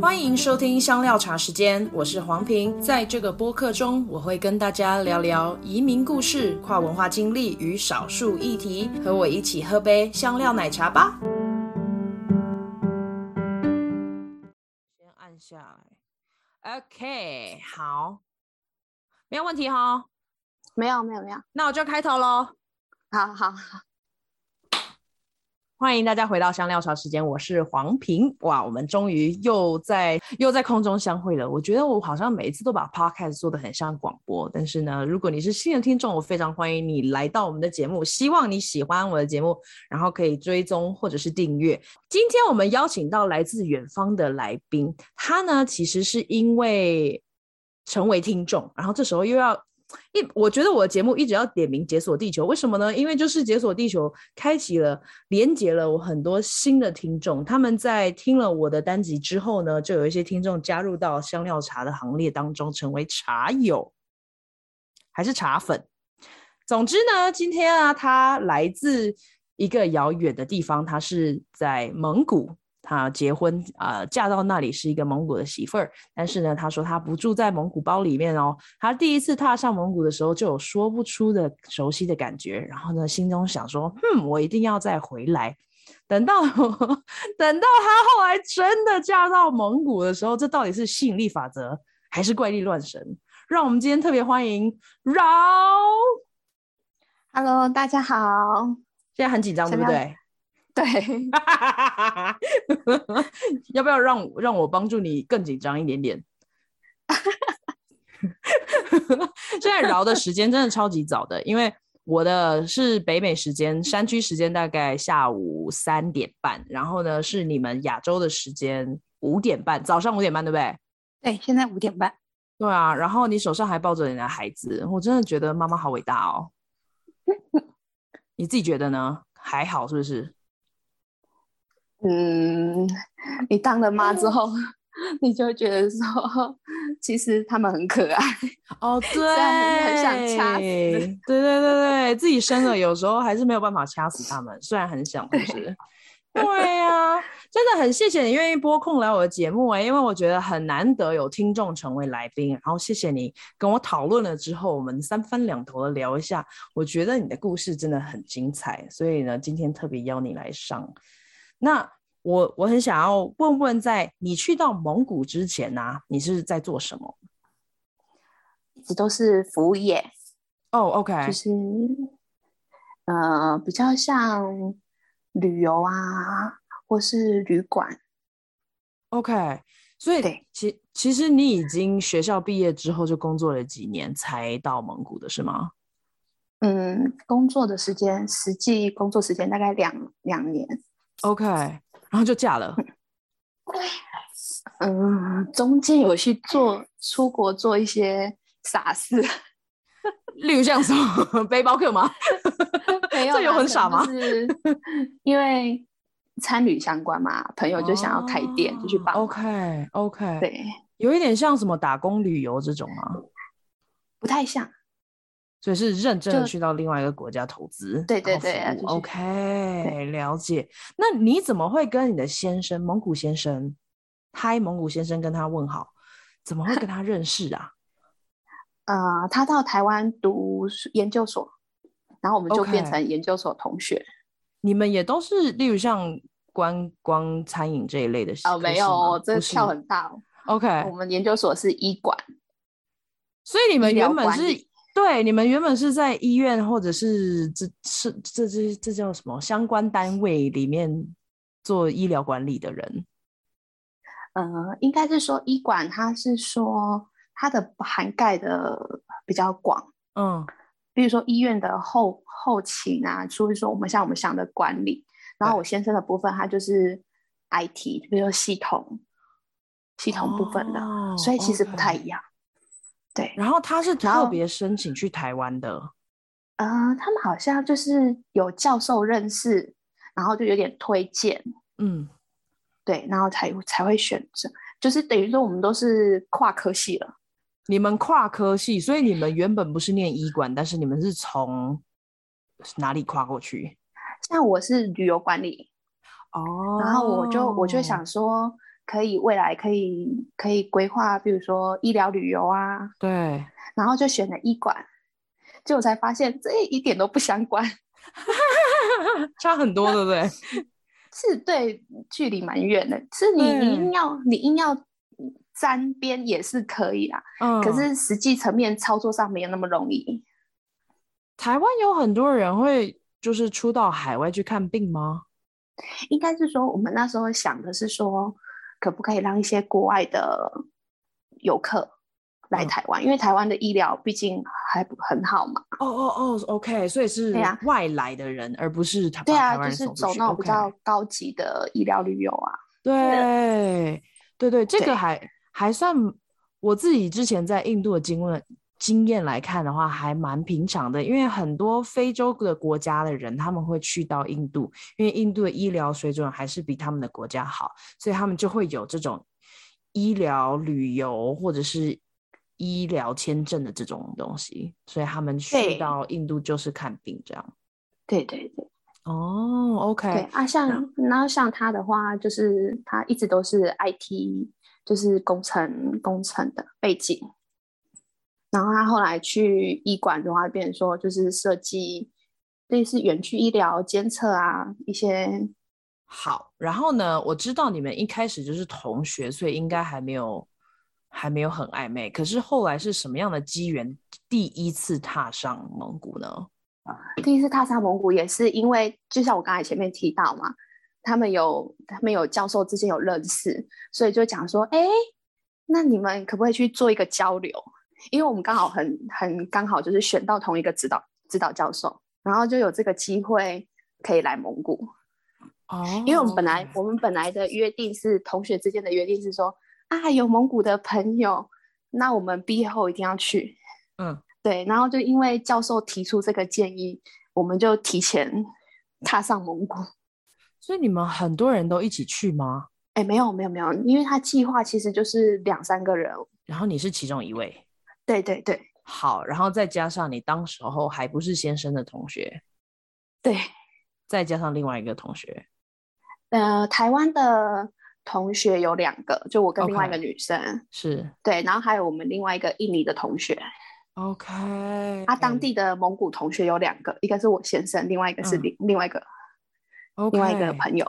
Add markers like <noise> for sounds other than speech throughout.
欢迎收听香料茶时间，我是黄平。在这个播客中，我会跟大家聊聊移民故事、跨文化经历与少数议题。和我一起喝杯香料奶茶吧。先按下来，OK，好，没有问题哈？没有，没有，没有。那我就开头喽。好好好。欢迎大家回到香料茶时间，我是黄平。哇，我们终于又在又在空中相会了。我觉得我好像每一次都把 podcast 做得很像广播，但是呢，如果你是新的听众，我非常欢迎你来到我们的节目。希望你喜欢我的节目，然后可以追踪或者是订阅。今天我们邀请到来自远方的来宾，他呢其实是因为成为听众，然后这时候又要。一，我觉得我的节目一直要点名解锁地球，为什么呢？因为就是解锁地球开启了，连接了我很多新的听众。他们在听了我的单集之后呢，就有一些听众加入到香料茶的行列当中，成为茶友，还是茶粉。总之呢，今天啊，他来自一个遥远的地方，他是在蒙古。他结婚啊、呃，嫁到那里是一个蒙古的媳妇儿，但是呢，他说他不住在蒙古包里面哦。他第一次踏上蒙古的时候，就有说不出的熟悉的感觉，然后呢，心中想说，嗯，我一定要再回来。等到等到他后来真的嫁到蒙古的时候，这到底是吸引力法则还是怪力乱神？让我们今天特别欢迎饶。Hello，大家好。现在很紧张，对不对？对，<laughs> 要不要让让我帮助你更紧张一点点？<laughs> 现在饶的时间真的超级早的，因为我的是北美时间，山区时间大概下午三点半，然后呢是你们亚洲的时间五点半，早上五点半，对不对？对，现在五点半。对啊，然后你手上还抱着你的孩子，我真的觉得妈妈好伟大哦。<laughs> 你自己觉得呢？还好是不是？嗯，<laughs> 你当了妈之后，<laughs> 你就会觉得说，其实他们很可爱哦。<laughs> 对，很想掐死。对对对对，自己生了，有时候还是没有办法掐死他们，虽然很想，是不是？对呀、啊，真的很谢谢你愿意拨空来我的节目哎，因为我觉得很难得有听众成为来宾，然后谢谢你跟我讨论了之后，我们三番两头的聊一下，我觉得你的故事真的很精彩，所以呢，今天特别邀你来上。那我我很想要问问，在你去到蒙古之前呢、啊，你是在做什么？一直都是服务业。哦、oh，OK，就是呃，比较像旅游啊，或是旅馆。OK，所以其其实你已经学校毕业之后就工作了几年才到蒙古的是吗？嗯，工作的时间，实际工作时间大概两两年。OK，然后就嫁了。嗯，<laughs> 中间有去做出国做一些傻事，<laughs> 例如像什么背包客吗？<laughs> 没有，这有很傻吗？是因为参旅相关嘛，朋友就想要开店，哦、就去帮。OK OK，对，有一点像什么打工旅游这种吗？不太像。所以是认真的去到另外一个国家投资，对对对，OK，了解。那你怎么会跟你的先生蒙古先生，嗨，蒙古先生跟他问好，怎么会跟他认识啊？<laughs> 呃，他到台湾读研究所，然后我们就变成研究所同学。Okay. 你们也都是，例如像观光餐饮这一类的事？哦，没有，这跳很大。OK，我们研究所是医馆，所以你们原本是。对，你们原本是在医院或者是这是这这这叫什么相关单位里面做医疗管理的人？呃，应该是说医管，它是说它的涵盖的比较广，嗯，比如说医院的后后勤啊，所以说我们像我们想的管理，然后我先生的部分，他就是 IT，比如说系统系统部分的，哦，所以其实不太一样。Okay. 对，然后他是特别申请去台湾的，呃，他们好像就是有教授认识，然后就有点推荐，嗯，对，然后才才会选择，就是等于说我们都是跨科系了。你们跨科系，所以你们原本不是念医管，但是你们是从哪里跨过去？像我是旅游管理，哦，然后我就我就想说，可以未来可以可以规划，比如说医疗旅游啊，对，然后就选了医管，结果才发现这一点都不相关，<laughs> 差很多，对不对？<laughs> 是，对，距离蛮远的。是你你硬要你硬要沾边也是可以啦，嗯，可是实际层面操作上没有那么容易。台湾有很多人会就是出到海外去看病吗？应该是说，我们那时候想的是说。可不可以让一些国外的游客来台湾？嗯、因为台湾的医疗毕竟还不很好嘛。哦哦哦，OK，所以是外来的人，啊、而不是台湾。对啊，就是走那种比较高级的医疗旅游啊。对对对，这个还还算我自己之前在印度的经验。经验来看的话，还蛮平常的，因为很多非洲的国家的人他们会去到印度，因为印度的医疗水准还是比他们的国家好，所以他们就会有这种医疗旅游或者是医疗签证的这种东西，所以他们去到印度就是看病这样。对对对，哦，OK。对啊，像然后像他的话，就是他一直都是 IT，就是工程工程的背景。然后他后来去医馆的话，变成说就是设计类似远距医疗监测啊一些。好，然后呢，我知道你们一开始就是同学，所以应该还没有还没有很暧昧。可是后来是什么样的机缘，第一次踏上蒙古呢？第一次踏上蒙古也是因为，就像我刚才前面提到嘛，他们有他们有教授之间有认识，所以就讲说，哎，那你们可不可以去做一个交流？因为我们刚好很很刚好就是选到同一个指导指导教授，然后就有这个机会可以来蒙古。哦，因为我们本来我们本来的约定是同学之间的约定是说啊，有蒙古的朋友，那我们毕业后一定要去。嗯，<laughs> 对，然后就因为教授提出这个建议，我们就提前 <laughs> 踏上蒙古。所以你们很多人都一起去吗？哎，没有没有没有，因为他计划其实就是两三个人，然后你是其中一位。对对对，好，然后再加上你当时候还不是先生的同学，对，再加上另外一个同学，呃，台湾的同学有两个，就我跟另外一个女生，okay, 是。对，然后还有我们另外一个印尼的同学，OK，他、啊、当地的蒙古同学有两个，一个是我先生，另外一个是另、嗯、另外一个，okay, 另外一个朋友，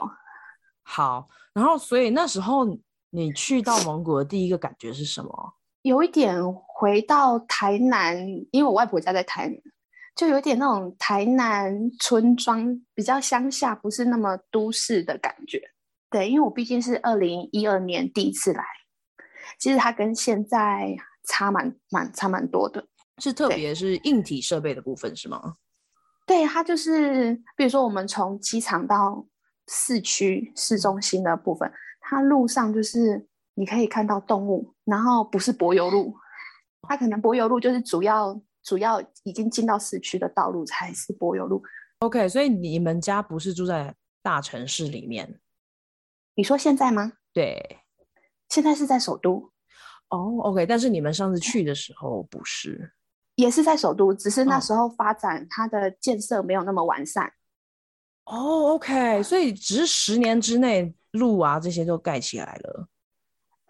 好，然后所以那时候你去到蒙古的第一个感觉是什么？有一点回到台南，因为我外婆家在台南，就有一点那种台南村庄比较乡下，不是那么都市的感觉。对，因为我毕竟是二零一二年第一次来，其实它跟现在差蛮蛮差蛮多的。是特别是硬体设备的部分是吗？对，它就是比如说我们从机场到市区市中心的部分，它路上就是。你可以看到动物，然后不是柏油路，它可能柏油路就是主要主要已经进到市区的道路才是柏油路。OK，所以你们家不是住在大城市里面？你说现在吗？对，现在是在首都。哦、oh，OK，但是你们上次去的时候不是？也是在首都，只是那时候发展它的建设没有那么完善。哦、oh，OK，所以只是十年之内路啊这些都盖起来了。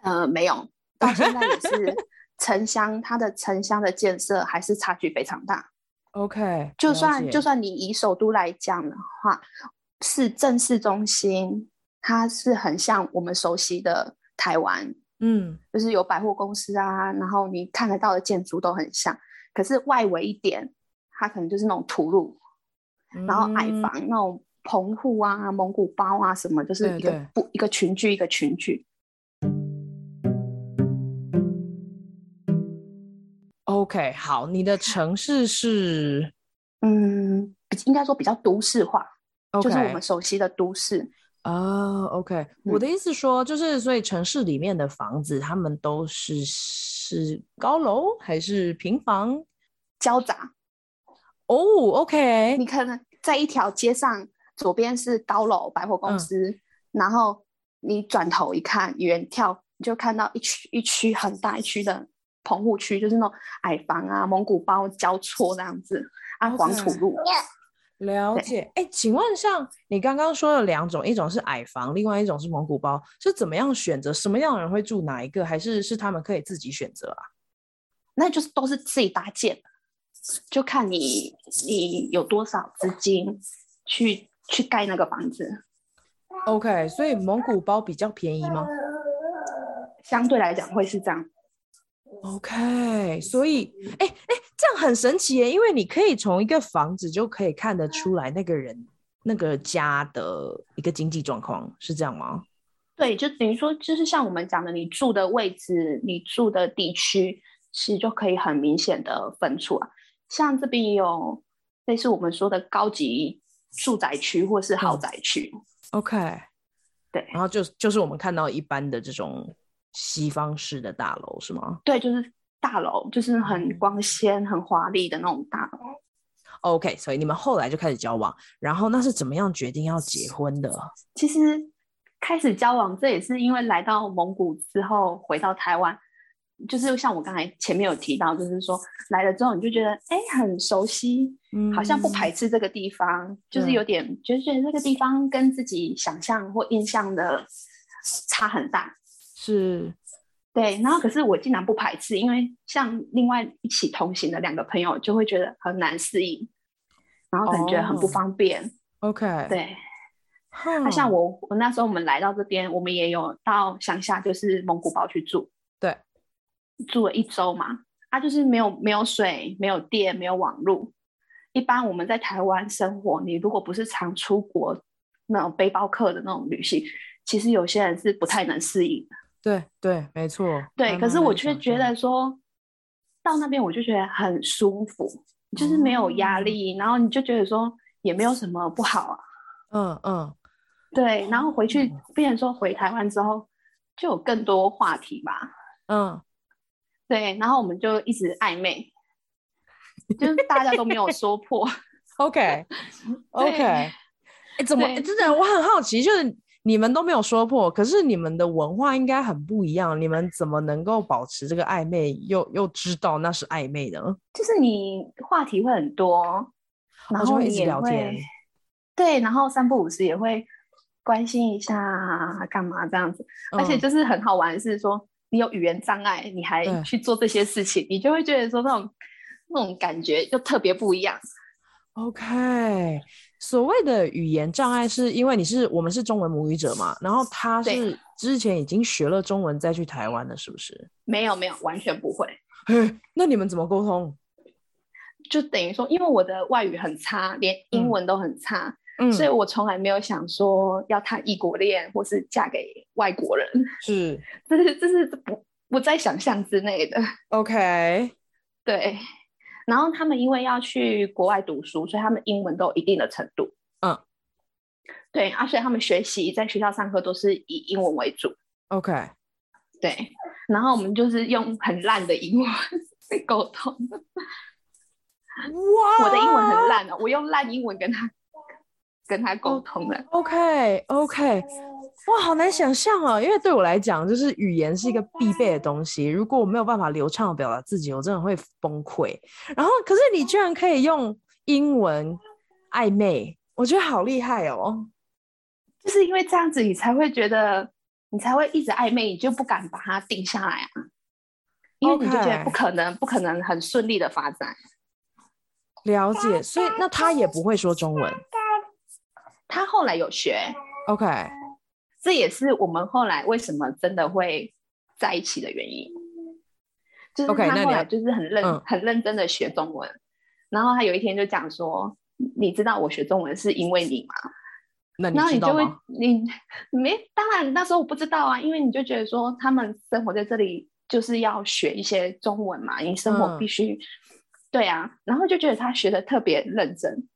呃，没有，到现在也是城乡，它的城乡的建设还是差距非常大。OK，就算就算你以首都来讲的话，市政市中心，它是很像我们熟悉的台湾，嗯，就是有百货公司啊，然后你看得到的建筑都很像。可是外围一点，它可能就是那种土路，嗯、然后矮房那种棚户啊、蒙古包啊什么，就是一个不一个群聚一个群聚。OK，好，你的城市是，嗯，应该说比较都市化，okay. 就是我们熟悉的都市。啊、uh,，OK，、嗯、我的意思说，就是所以城市里面的房子，他们都是是高楼还是平房？交杂。哦、oh,，OK，你可能在一条街上，左边是高楼百货公司，嗯、然后你转头一看，远眺你就看到一区一区很大一区的。棚户区就是那种矮房啊，蒙古包交错这样子啊，黄土路。了解。哎，请问像你刚刚说的两种，一种是矮房，另外一种是蒙古包，是怎么样选择？什么样的人会住哪一个？还是是他们可以自己选择啊？那就是都是自己搭建，就看你你有多少资金去去盖那个房子。OK，所以蒙古包比较便宜吗？相对来讲会是这样。OK，所以哎哎，这样很神奇耶，因为你可以从一个房子就可以看得出来那个人那个家的一个经济状况，是这样吗？对，就等于说，就是像我们讲的，你住的位置，你住的地区，其实就可以很明显的分出啊。像这边有类似我们说的高级住宅区或是豪宅区。嗯 OK，对，然后就就是我们看到一般的这种西方式的大楼是吗？对，就是大楼，就是很光鲜、很华丽的那种大楼。OK，所以你们后来就开始交往，然后那是怎么样决定要结婚的？其实开始交往，这也是因为来到蒙古之后回到台湾。就是像我刚才前面有提到，就是说来了之后你就觉得哎很熟悉，嗯，好像不排斥这个地方，嗯、就是有点就是觉得这个地方跟自己想象或印象的差很大，是，对。然后可是我竟然不排斥，因为像另外一起同行的两个朋友就会觉得很难适应，然后感觉很不方便。Oh, OK，对。那、啊、像我我那时候我们来到这边，我们也有到乡下，就是蒙古包去住。对住了一周嘛，啊，就是没有没有水，没有电，没有网络。一般我们在台湾生活，你如果不是常出国那种背包客的那种旅行，其实有些人是不太能适应的。对对，没错。对，可是我却觉得说，到那边我就觉得很舒服，就是没有压力，嗯，然后你就觉得说也没有什么不好啊。嗯嗯，对，然后回去，变成说回台湾之后就有更多话题吧。嗯。对，然后我们就一直暧昧，就是大家都没有说破。OK，OK，<laughs> 哎，怎么真的？我很好奇，就是你们都没有说破，可是你们的文化应该很不一样，你们怎么能够保持这个暧昧，又又知道那是暧昧的？就是你话题会很多，然后会一直聊天。对，然后三不五时也会关心一下干嘛这样子，嗯、而且就是很好玩，是说。你有语言障碍，你还去做这些事情，你就会觉得说那种那种感觉就特别不一样。OK，所谓的语言障碍是因为你是我们是中文母语者嘛，然后他是之前已经学了中文再去台湾的，是不是？没有没有，完全不会。那你们怎么沟通？就等于说，因为我的外语很差，连英文都很差。所以我从来没有想说要谈异国恋，或是嫁给外国人，<laughs> 是，这是这是不不在想象之内的。OK，对。然后他们因为要去国外读书，所以他们英文都有一定的程度。嗯，对，而且他们学习在学校上课都是以英文为主。OK，对。然后我们就是用很烂的英文 <laughs> 沟通。哇，我的英文很烂哦，我用烂英文跟他。跟他沟通了，OK OK，哇，好难想象啊！因为对我来讲，就是语言是一个必备的东西。如果我没有办法流畅的表达自己，我真的会崩溃。然后，可是你居然可以用英文暧昧，我觉得好厉害哦！就是因为这样子，你才会觉得，你才会一直暧昧，你就不敢把它定下来啊，因为你就觉得不可能，不可能很顺利的发展。了解，所以那他也不会说中文。他后来有学，OK，这也是我们后来为什么真的会在一起的原因。就是他后来就是很认、okay, 很认真的学中文，嗯，然后他有一天就讲说：“你知道我学中文是因为你吗？”那你知道吗？然后你就会你没当然那时候我不知道啊，因为你就觉得说他们生活在这里就是要学一些中文嘛，你生活必须，嗯、对啊，然后就觉得他学的特别认真。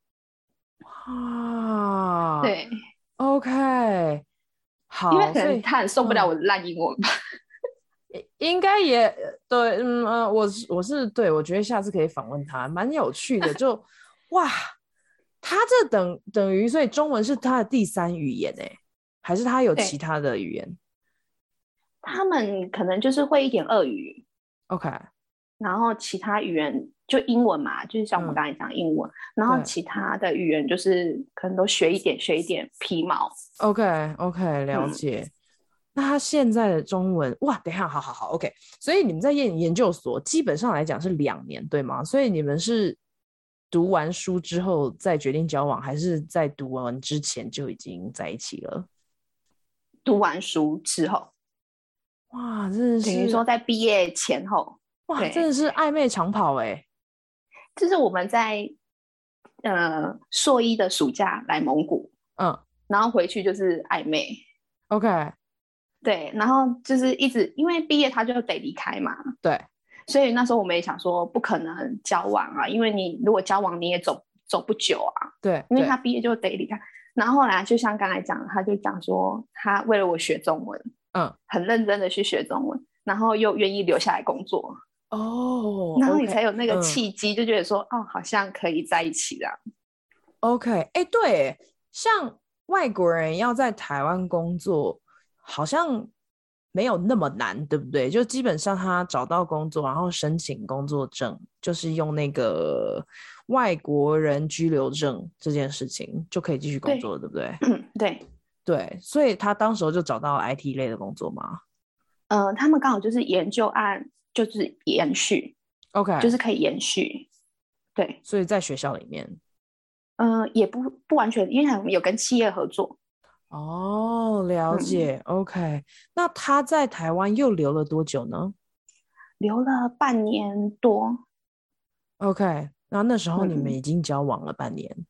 哇，对，OK，好，因为可能他很受不了我的烂英文吧，<laughs> 应该也对，嗯呃，我我是对，我觉得下次可以访问他，蛮有趣的，就 <laughs> 哇，他这等等于所以中文是他的第三语言哎，还是他有其他的语言？他们可能就是会一点俄语，OK，然后其他语言就英文嘛，就是像我们刚才讲英文，嗯、然后其他的语言就是可能都学一点，学一点皮毛。OK OK，了解。嗯、那他现在的中文哇，等一下，好好好，OK。所以你们在研研究所基本上来讲是两年，对吗？所以你们是读完书之后再决定交往，还是在读完之前就已经在一起了？读完书之后。哇，真的是等于说在毕业前后，哇，真的是暧昧长跑哎、欸！就是我们在呃硕一的暑假来蒙古，嗯，然后回去就是暧昧，OK，对，然后就是一直因为毕业他就得离开嘛，对，所以那时候我们也想说不可能交往啊，因为你如果交往你也走走不久啊，对，因为他毕业就得离开，然后后来就像刚才讲，他就讲说他为了我学中文。嗯，很认真的去学中文，然后又愿意留下来工作哦，然后你才有那个契机，就觉得说，嗯、哦，好像可以在一起这样。OK，哎、欸，对，像外国人要在台湾工作，好像没有那么难，对不对？就基本上他找到工作，然后申请工作证，就是用那个外国人居留证这件事情就可以继续工作，对，对不对？嗯，对。对，所以他当时候就找到 IT 类的工作吗？呃，他们刚好就是研究案，就是延续，OK，就是可以延续。对，所以在学校里面，呃，也不不完全，因为我们有跟企业合作。哦，了解。嗯、OK，那他在台湾又留了多久呢？留了半年多。OK，那那时候你们已经交往了半年。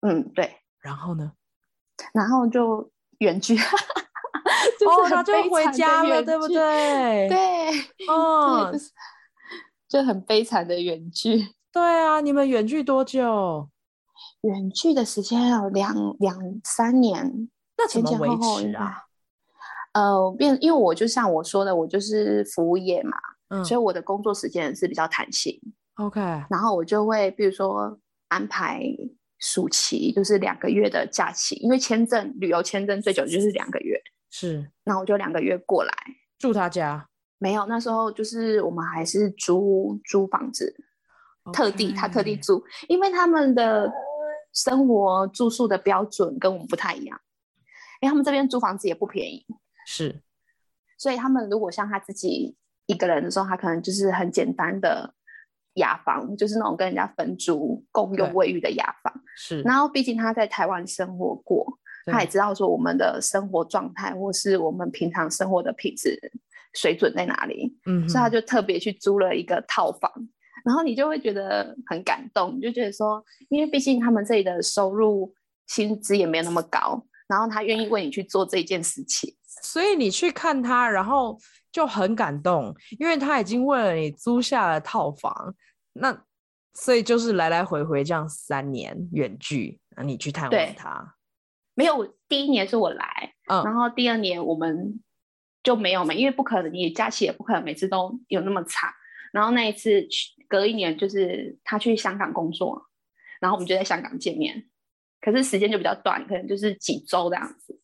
嗯，嗯，对。然后呢？然后就远距，<laughs> <laughs> 哦，他就回家了，对不对？对，<laughs> 哦，就很悲惨的远距。对啊，你们远距多久？远距的时间有两两三年，那怎么维持啊？呃，变，因为我就像我说的，我就是服务业嘛，嗯，所以我的工作时间是比较弹性。OK，然后我就会比如说安排。暑期就是两个月的假期，因为签证旅游签证最久就是两个月，是。那我就两个月过来住他家，没有，那时候就是我们还是租租房子.特地他特地租，因为他们的生活住宿的标准跟我们不太一样，因为他们这边租房子也不便宜，是。所以他们如果像他自己一个人的时候，他可能就是很简单的。雅房就是那种跟人家分租共用卫浴的雅房，是。然后毕竟他在台湾生活过，他也知道说我们的生活状态或是我们平常生活的品质水准在哪里，嗯，所以他就特别去租了一个套房。然后你就会觉得很感动，你就觉得说，因为毕竟他们这里的收入薪资也没有那么高，然后他愿意为你去做这件事情，所以你去看他，然后就很感动，因为他已经为了你租下了套房。那所以就是来来回回这样三年远距，那你去探望他？没有，第一年是我来，嗯，然后第二年我们就没有嘛，因为不可能，你假期也不可能每次都有那么长。然后那一次去隔一年就是他去香港工作，然后我们就在香港见面，可是时间就比较短，可能就是几周这样子。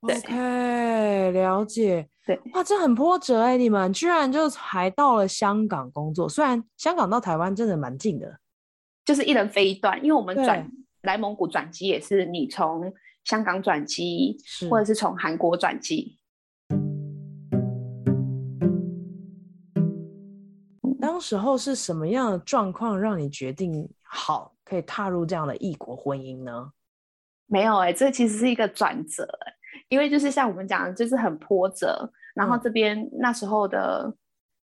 OK，了解。对，哇，这很波折哎、欸！你们居然就还到了香港工作，虽然香港到台湾真的蛮近的，就是一人飞一段。因为我们转来蒙古转机也是你从香港转机，或者是从韩国转机。当时候是什么样的状况让你决定好可以踏入这样的异国婚姻呢？没有哎、欸，这其实是一个转折。因为就是像我们讲的，就是很波折。然后这边那时候的，嗯、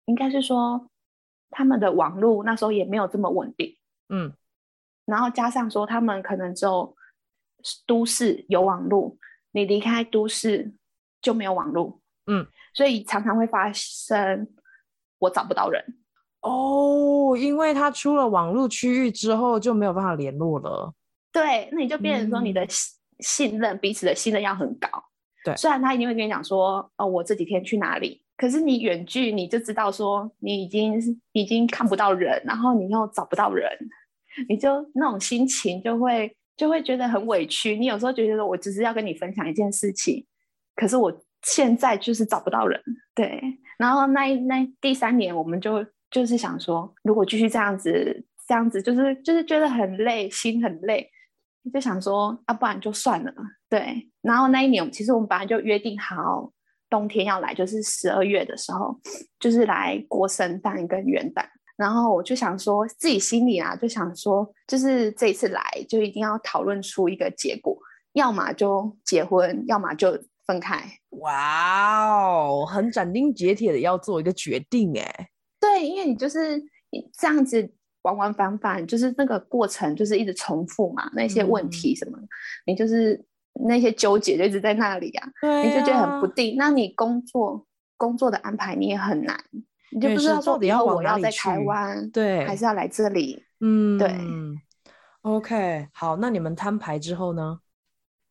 应该是说他们的网络那时候也没有这么稳定。嗯。然后加上说他们可能只有都市有网络，你离开都市就没有网络。嗯。所以常常会发生我找不到人。哦，因为他出了网络区域之后就没有办法联络了。对，那你就变成说你的。嗯信任彼此的信任要很高，对。虽然他一定会跟你讲说，哦，我这几天去哪里，可是你远距你就知道说你已经已经看不到人，然后你又找不到人，你就那种心情就会就会觉得很委屈。你有时候觉得说我只是要跟你分享一件事情，可是我现在就是找不到人，对。然后那那第三年我们就就是想说，如果继续这样子，这样子就是就是觉得很累，心很累，就想说，啊，不然就算了。对，然后那一年，其实我们本来就约定好冬天要来，就是十二月的时候，就是来过圣诞跟元旦。然后我就想说，自己心里啊，就想说，就是这一次来，就一定要讨论出一个结果，要么就结婚，要么就分开。哇哦，很斩钉截铁的要做一个决定，哎。对，因为你就是这样子往往反反，就是那个过程就是一直重复嘛，那些问题什么，嗯、你就是那些纠结就一直在那里啊，啊，你就觉得很不定。那你工作工作的安排你也很难，你就不知道到底要我要在台湾，对，还是要来这里？嗯，对。OK，好，那你们摊牌之后呢？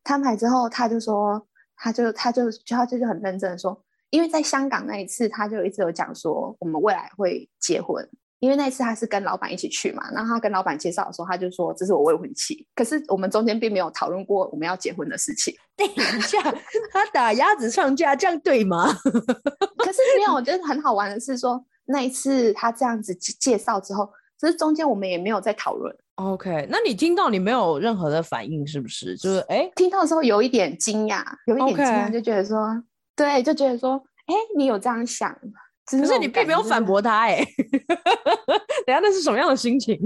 摊牌之后，他就说，他就他就他就就很认真的说。因为在香港那一次，他就一直有讲说我们未来会结婚。因为那一次他是跟老板一起去嘛，然后他跟老板介绍的时候，他就说这是我未婚妻。可是我们中间并没有讨论过我们要结婚的事情。等一下，他打鸭子上架，这样对吗？可是没有，我觉得很好玩的是说那一次他这样子介绍之后，其实中间我们也没有在讨论。OK，那你听到你没有任何的反应是不是？就是哎，听到的时候有一点惊讶，有一点惊讶，就觉得说。对，就觉得说，哎，你有这样想，可是你并没有反驳他，哎，<laughs> 等下那是什么样的心情？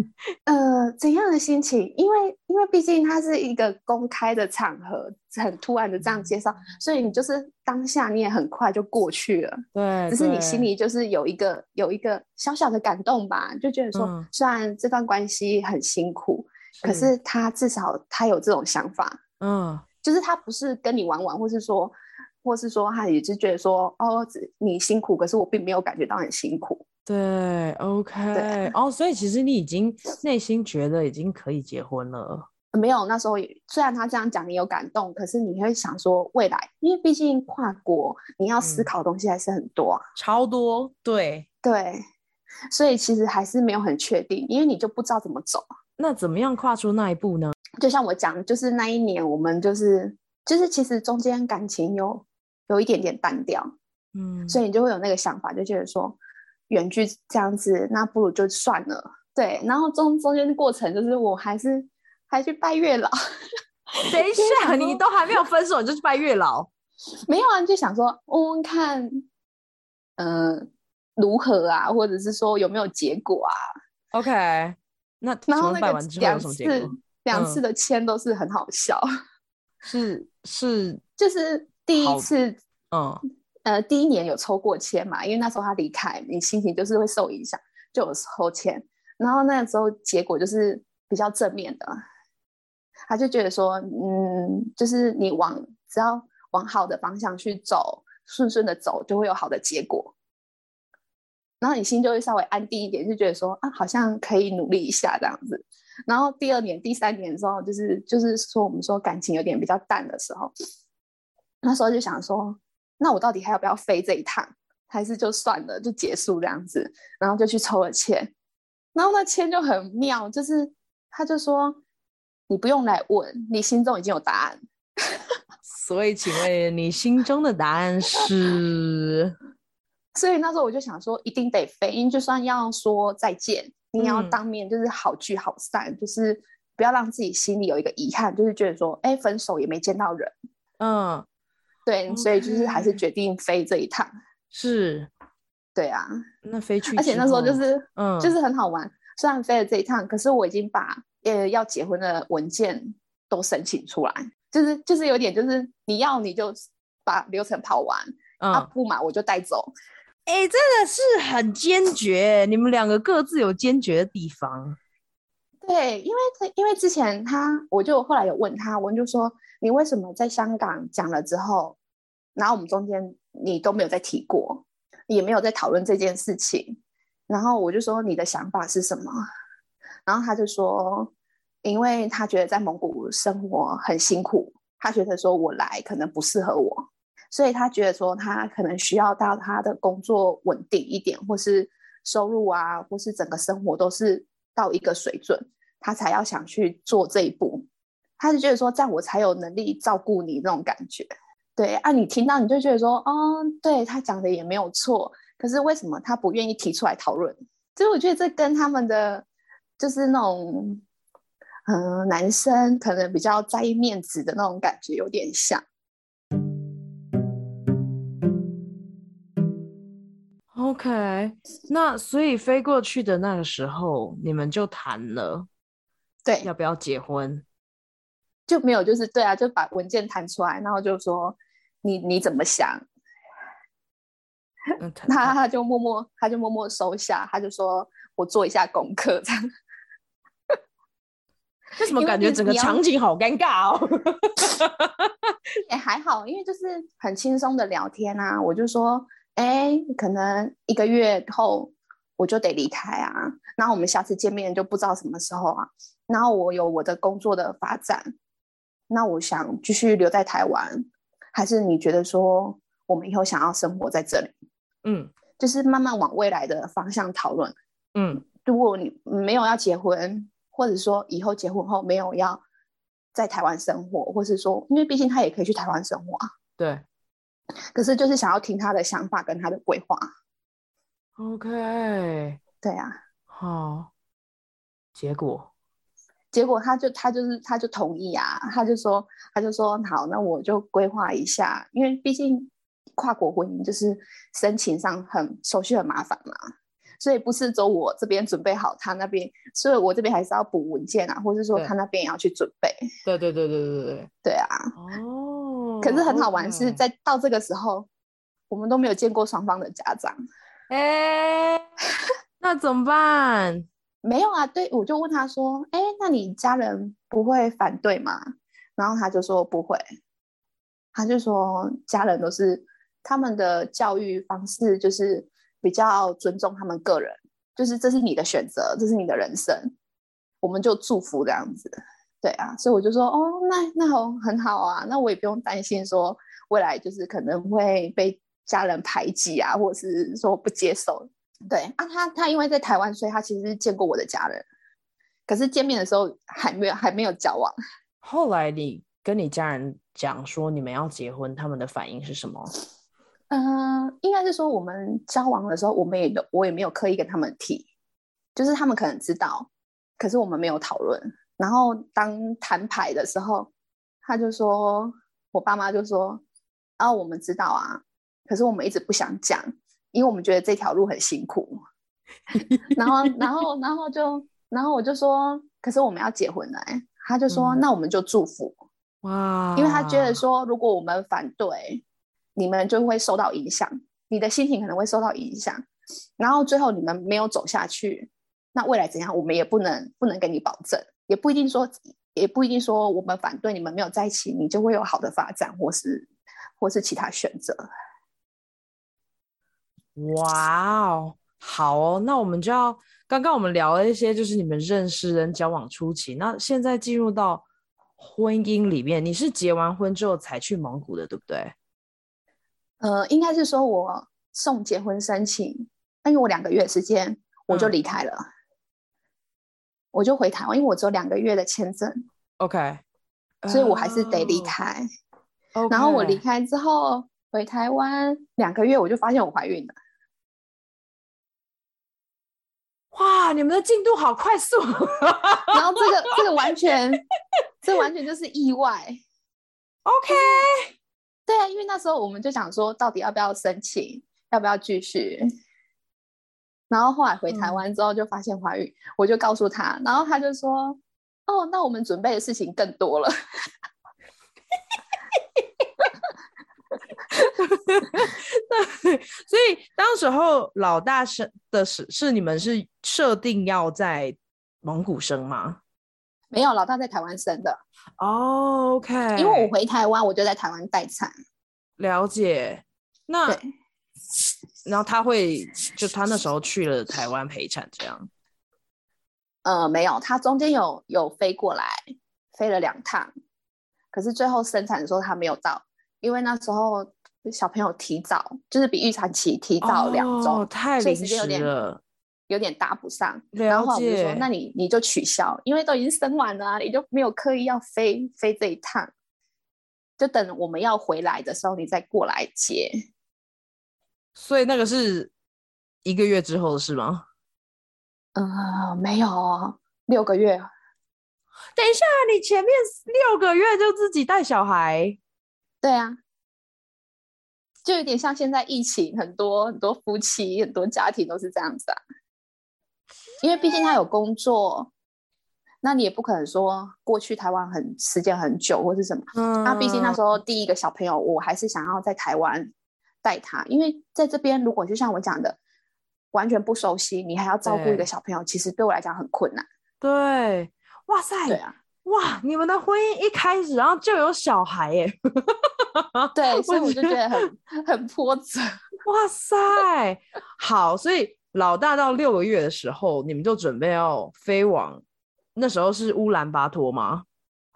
呃，怎样的心情？因为，因为毕竟它是一个公开的场合，很突然的这样介绍，所以你就是当下你也很快就过去了，对，只是你心里就是有一个有一个小小的感动吧，就觉得说，嗯、虽然这段关系很辛苦，可是他至少他有这种想法，嗯，就是他不是跟你玩玩，或是说。或是说，他也是觉得说，哦，你辛苦，可是我并没有感觉到很辛苦。对，OK，对哦，所以其实你已经内心觉得已经可以结婚了。没有，那时候虽然他这样讲，你有感动，可是你会想说未来，因为毕竟跨国，你要思考的东西还是很多，啊嗯，超多。对对，所以其实还是没有很确定，因为你就不知道怎么走。那怎么样跨出那一步呢？就像我讲，就是那一年，我们就是就是其实中间感情有。有一点点单调，嗯，所以你就会有那个想法，就觉得说远距这样子，那不如就算了。对，然后中中间的过程就是我还是还去拜月老。等一下，<laughs> 你都还没有分手你就去拜月老？<laughs> 没有啊，就想说问问看，嗯、呃，如何啊，或者是说有没有结果啊？OK，那然后那个两次两次的签都是很好笑，<laughs> 是是就是。第一次，嗯，呃，第一年有抽过签嘛？因为那时候他离开，你心情就是会受影响，就有抽签。然后那个时候结果就是比较正面的，他就觉得说，嗯，就是你往只要往好的方向去走，顺顺的走，就会有好的结果。然后你心就会稍微安定一点，就觉得说，啊，好像可以努力一下这样子。然后第二年、第三年的时候，就是就是说我们说感情有点比较淡的时候。那时候就想说，那我到底还要不要飞这一趟，还是就算了，就结束这样子，然后就去抽了签，然后那签就很妙，就是他就说，你不用来问，你心中已经有答案。<laughs> 所以，请问你心中的答案是？所以那时候我就想说，一定得飞，因为就算要说再见，你要当面就是好聚好散，嗯、就是不要让自己心里有一个遗憾，就是觉得说，哎，分手也没见到人，嗯。对所以就是还是决定飞这一趟。是，对啊，那飞去，而且那时候就是，嗯，就是很好玩。虽然飞了这一趟，可是我已经把呃要结婚的文件都申请出来，就是就是有点就是你要你就把流程跑完，嗯，啊不嘛我就带走。哎，真的是很坚决，你们两个各自有坚决的地方。对，因为因为之前他，我就后来有问他，我就说。你为什么在香港讲了之后，然后我们中间你都没有再提过，也没有在讨论这件事情？然后我就说你的想法是什么？然后他就说，因为他觉得在蒙古生活很辛苦，他觉得说我来可能不适合我，所以他觉得说他可能需要到他的工作稳定一点，或是收入啊，或是整个生活都是到一个水准，他才要想去做这一步。他就觉得说，这样我才有能力照顾你那种感觉，对啊，你听到你就觉得说，哦，对他讲的也没有错，可是为什么他不愿意提出来讨论？所以我觉得这跟他们的就是那种，嗯、男生可能比较在意面子的那种感觉有点像。OK，那所以飞过去的那个时候，你们就谈了，对，要不要结婚？就没有，就是对啊，就把文件弹出来，然后就说你你怎么想？嗯、<laughs> 他他就默默他就默默收下，他就说我做一下功课这样。<laughs> 为什么感觉整个场景好尴尬哦？也 <laughs> 还好，因为就是很轻松的聊天啊。我就说，哎，可能一个月后我就得离开啊。然后我们下次见面就不知道什么时候啊。然后我有我的工作的发展，那我想继续留在台湾，还是你觉得说我们以后想要生活在这里？嗯，就是慢慢往未来的方向讨论。嗯，如果你没有要结婚，或者说以后结婚后没有要在台湾生活，或是说，因为毕竟他也可以去台湾生活啊。对。可是就是想要听他的想法跟他的规划。OK。对啊。好。结果。结果他就他就是他就同意啊，他就说他就说好，那我就规划一下，因为毕竟。跨国婚姻就是申请上很手续很麻烦嘛，所以不是走我这边准备好，他那边，所以我这边还是要补文件啊，或是说他那边也要去准备。对对对对对对对啊！哦，可是很好玩，是在到这个时候，我们都没有见过双方的家长。哎，那怎么办？没有啊，对，我就问他说：“哎，那你家人不会反对吗？”然后他就说：“不会。”他就说：“家人都是。”他们的教育方式就是比较尊重他们个人，就是这是你的选择，这是你的人生，我们就祝福这样子，对啊，所以我就说，哦，那那好很好啊，那我也不用担心说未来就是可能会被家人排挤啊，或者是说不接受，对啊，他他因为在台湾，所以他其实是见过我的家人，可是见面的时候还没有还没有交往。后来你跟你家人讲说你们要结婚，他们的反应是什么？嗯、呃，应该是说我们交往的时候，我们也都我也没有刻意跟他们提，就是他们可能知道，可是我们没有讨论。然后当谈牌的时候，他就说，我爸妈就说，啊，我们知道啊，可是我们一直不想讲，因为我们觉得这条路很辛苦。<laughs> 然后，然后，然后就，然后我就说，可是我们要结婚了，欸，他就说，嗯，那我们就祝福。哇，因为他觉得说，如果我们反对。你们就会受到影响，你的心情可能会受到影响，然后最后你们没有走下去，那未来怎样，我们也不能不能给你保证，也不一定说，也不一定说我们反对你们没有在一起，你就会有好的发展，或是或是其他选择。哇哦，好哦，那我们就要刚刚我们聊了一些，就是你们认识人交往初期，那现在进入到婚姻里面，你是结完婚之后才去蒙古的，对不对？呃，应该是说我送结婚申请，因为我两个月时间我就离开了，嗯，我就回台湾，因为我只有两个月的签证，OK，所以我还是得离开。Oh. 然后我离开之后回台湾两个月，我就发现我怀孕了。哇，你们的进度好快速！<laughs> 然后这个这个完全，这完全就是意外。OK。对啊，因为那时候我们就想说，到底要不要申请，要不要继续？然后后来回台湾之后就发现怀孕，嗯、我就告诉他，然后他就说：“哦，那我们准备的事情更多了。” <laughs> <laughs> 所以当时候老大生的是是你们是设定要在蒙古生吗？没有，老大在台湾生的。哦，OK。因为我回台湾，我就在台湾待产。了解。那，然后他会就他那时候去了台湾陪产，这样。呃，没有，他中间有有飞过来，飞了两趟，可是最后生产的时候他没有到，因为那时候小朋友提早，就是比预产期提早两周，哦，太临时了。有点搭不上，然后我就说：“那你你就取消，因为都已经生完了，你就没有刻意要飞飞这一趟，就等我们要回来的时候，你再过来接。”所以那个是一个月之后的事吗？嗯、呃，没有，六个月。等一下，你前面六个月就自己带小孩？对啊，就有点像现在疫情，很多很多夫妻、很多家庭都是这样子啊。因为毕竟他有工作，那你也不可能说过去台湾很时间很久或是什么。嗯，那毕竟那时候第一个小朋友，我还是想要在台湾带他，因为在这边如果就像我讲的，完全不熟悉，你还要照顾一个小朋友，其实对我来讲很困难。对，哇塞，对啊，哇，你们的婚姻一开始然后就有小孩耶，<laughs> 对，<laughs> 所以我就觉得很很波折。<laughs> 哇塞，好，所以。老大到六个月的时候，你们就准备要飞往，那时候是乌兰巴托吗？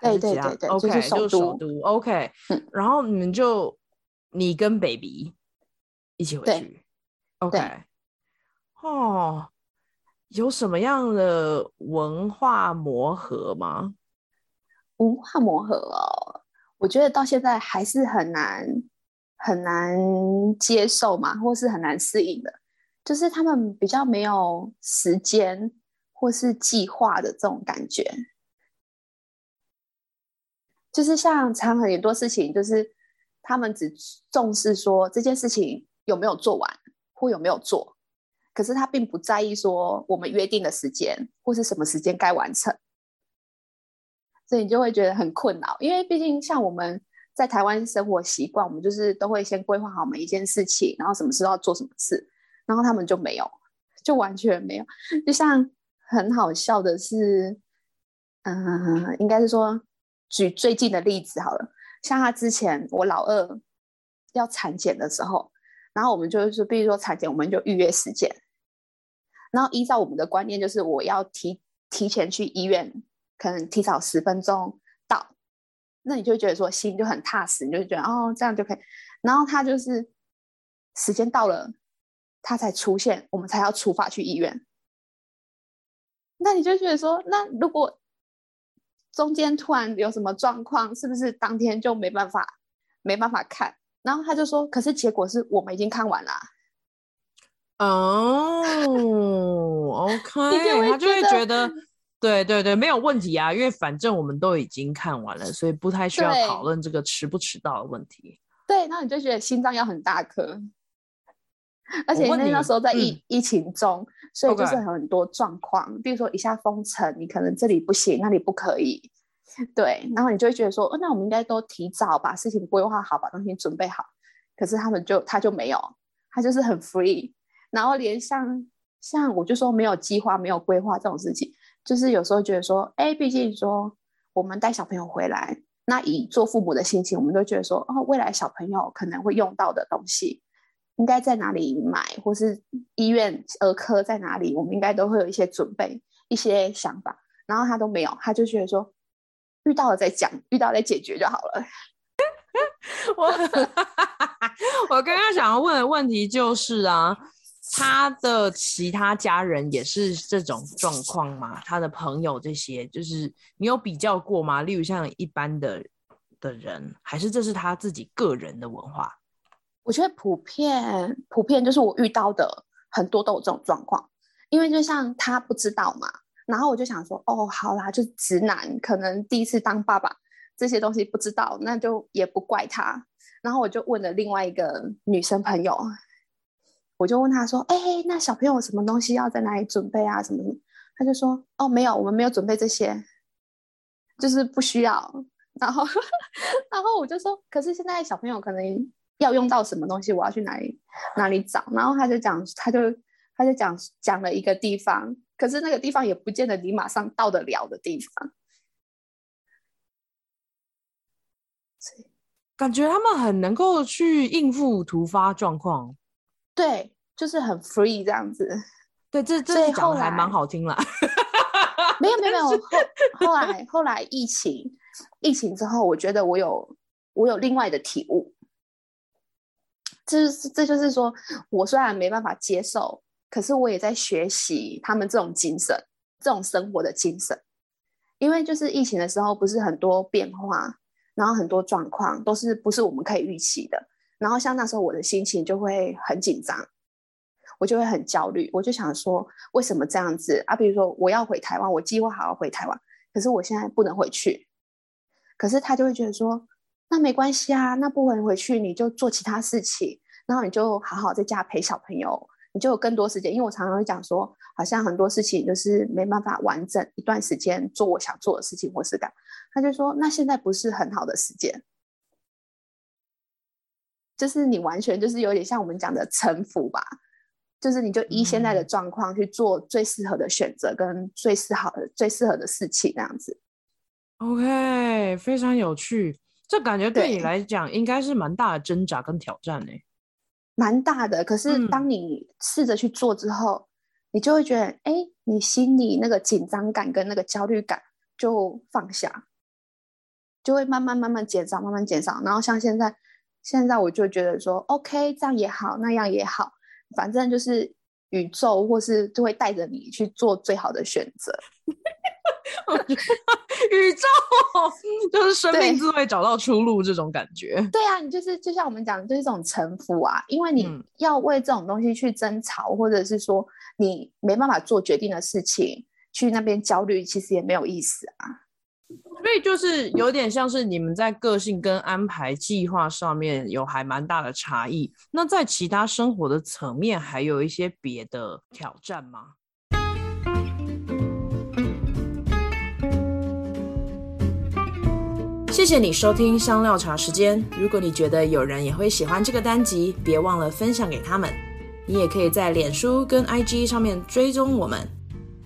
对对对对，OK，就是首都，就首都，OK。然后你们就你跟 baby 一起回去，OK。哦，有什么样的文化磨合吗？文化磨合哦，我觉得到现在还是很难很难接受嘛，或是很难适应的。就是他们比较没有时间或是计划的这种感觉，就是像常很多事情，就是他们只重视说这件事情有没有做完或有没有做，可是他并不在意说我们约定的时间或是什么时间该完成，所以你就会觉得很困扰，因为毕竟像我们在台湾生活习惯，我们就是都会先规划好每一件事情，然后什么时候要做什么事。然后他们就没有，就完全没有。就像很好笑的是，嗯、呃，应该是说举最近的例子好了。像他之前我老二要产检的时候，然后我们就是说，比如说产检，我们就预约时间。然后依照我们的观念，就是我要提提前去医院，可能提早十分钟到，那你就觉得说心就很踏实，你就觉得哦这样就可以。然后他就是时间到了。他才出现，我们才要出发去医院。那你就觉得说，那如果中间突然有什么状况，是不是当天就没办法没办法看？然后他就说，可是结果是我们已经看完了。<laughs> 哦，OK，他就会觉得，对对对，没有问题啊，因为反正我们都已经看完了，所以不太需要讨论这个迟不迟到的问题。对，那你就觉得心脏要很大颗。而且因为那时候在疫、嗯、疫情中，所以就是很多状况，嗯、比如说一下封城，你可能这里不行，那里不可以，对，然后你就会觉得说，哦，那我们应该都提早把事情规划好，把东西准备好。可是他们就他就没有，他就是很 free，然后连像像我就说没有计划、没有规划这种事情，就是有时候觉得说，哎，毕竟说我们带小朋友回来，那以做父母的心情，我们都觉得说，哦，未来小朋友可能会用到的东西。应该在哪里买，或是医院儿科在哪里？我们应该都会有一些准备，一些想法。然后他都没有，他就觉得说，遇到了再讲，遇到再解决就好了。<laughs> 我 <laughs> 我刚刚想要问的问题就是啊，他的其他家人也是这种状况吗？他的朋友这些，就是你有比较过吗？例如像一般的的人，还是这是他自己个人的文化？我觉得普遍普遍就是我遇到的很多都有这种状况，因为就像他不知道嘛，然后我就想说，哦，好啦，就直男可能第一次当爸爸，这些东西不知道，那就也不怪他。然后我就问了另外一个女生朋友，我就问他说，哎，那小朋友什么东西要在哪里准备啊？什么什么？她就说，哦，没有，我们没有准备这些，就是不需要。然后 <laughs> 然后我就说，可是现在小朋友可能。要用到什么东西，我要去哪里哪里找？然后他就讲，他就他就讲讲了一个地方，可是那个地方也不见得你马上到得了的地方。感觉他们很能够去应付突发状况，对，就是很 free 这样子。<laughs> 对，这这讲的还蛮好听啦。<laughs> 没有没有 <laughs> 没有，后后来后来疫情疫情之后，我觉得我有我有另外的体悟。这这就是说，我虽然没办法接受，可是我也在学习他们这种精神，这种生活的精神。因为就是疫情的时候，不是很多变化，然后很多状况都是不是我们可以预期的。然后像那时候我的心情就会很紧张，我就会很焦虑，我就想说为什么这样子啊？比如说我要回台湾，我计划好要回台湾，可是我现在不能回去，可是他就会觉得说，那没关系啊，那不能回去你就做其他事情，然后你就好好在家陪小朋友，你就有更多时间。因为我常常会讲说，好像很多事情就是没办法完整一段时间做我想做的事情或是干，他就说那现在不是很好的时间。就是你完全就是有点像我们讲的臣服吧，就是你就依现在的状况去做最适合的选择跟最适好的最适合的事情那样子。OK，非常有趣，这感觉对你来讲应该是蛮大的挣扎跟挑战呢。蛮大的。可是当你试着去做之后，嗯、你就会觉得，哎，你心里那个紧张感跟那个焦虑感就放下，就会慢慢慢慢减少，慢慢减少。然后像现在。现在我就觉得说，OK，这样也好，那样也好，反正就是宇宙或是就会带着你去做最好的选择。<laughs> 宇宙 <laughs> 就是生命自会找到出路这种感觉。对，对啊，你就是就像我们讲的，就是这种臣服啊，因为你要为这种东西去争吵，嗯、或者是说你没办法做决定的事情，去那边焦虑，其实也没有意思啊。所以就是有点像是你们在个性跟安排计划上面有还蛮大的差异。那在其他生活的层面，还有一些别的挑战吗？谢谢你收听香料茶时间。如果你觉得有人也会喜欢这个单集，别忘了分享给他们。你也可以在脸书跟 IG 上面追踪我们。